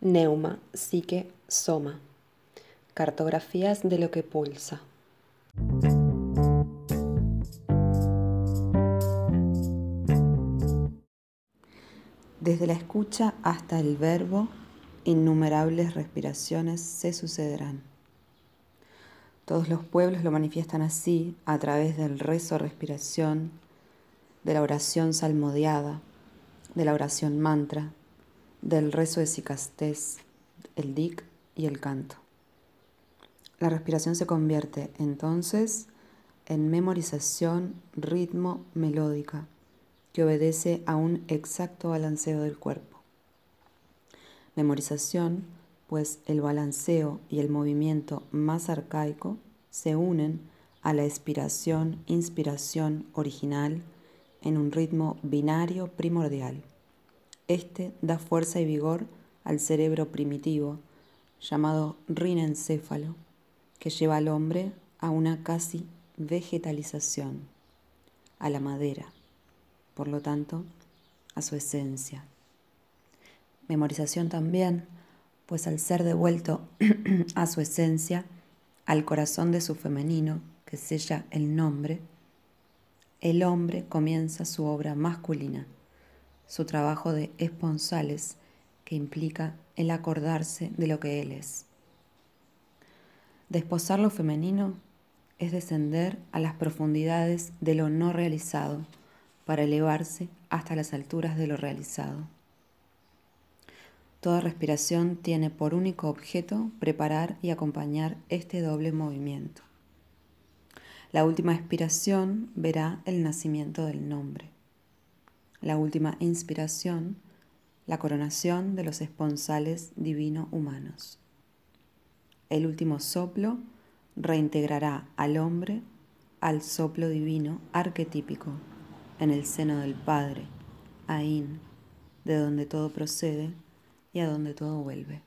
Neuma, psique, soma. Cartografías de lo que pulsa. Desde la escucha hasta el verbo, innumerables respiraciones se sucederán. Todos los pueblos lo manifiestan así a través del rezo respiración, de la oración salmodiada, de la oración mantra, del rezo de sicastés, el dic y el canto. La respiración se convierte entonces en memorización ritmo melódica que obedece a un exacto balanceo del cuerpo. Memorización, pues el balanceo y el movimiento más arcaico se unen a la expiración, inspiración original en un ritmo binario primordial. Este da fuerza y vigor al cerebro primitivo, llamado rinencéfalo, que lleva al hombre a una casi vegetalización, a la madera por lo tanto, a su esencia. Memorización también, pues al ser devuelto a su esencia, al corazón de su femenino, que sella el nombre, el hombre comienza su obra masculina, su trabajo de esponsales, que implica el acordarse de lo que él es. Desposar lo femenino es descender a las profundidades de lo no realizado, para elevarse hasta las alturas de lo realizado. Toda respiración tiene por único objeto preparar y acompañar este doble movimiento. La última expiración verá el nacimiento del nombre. La última inspiración, la coronación de los esponsales divino humanos. El último soplo reintegrará al hombre al soplo divino arquetípico en el seno del Padre, Ain, de donde todo procede y a donde todo vuelve.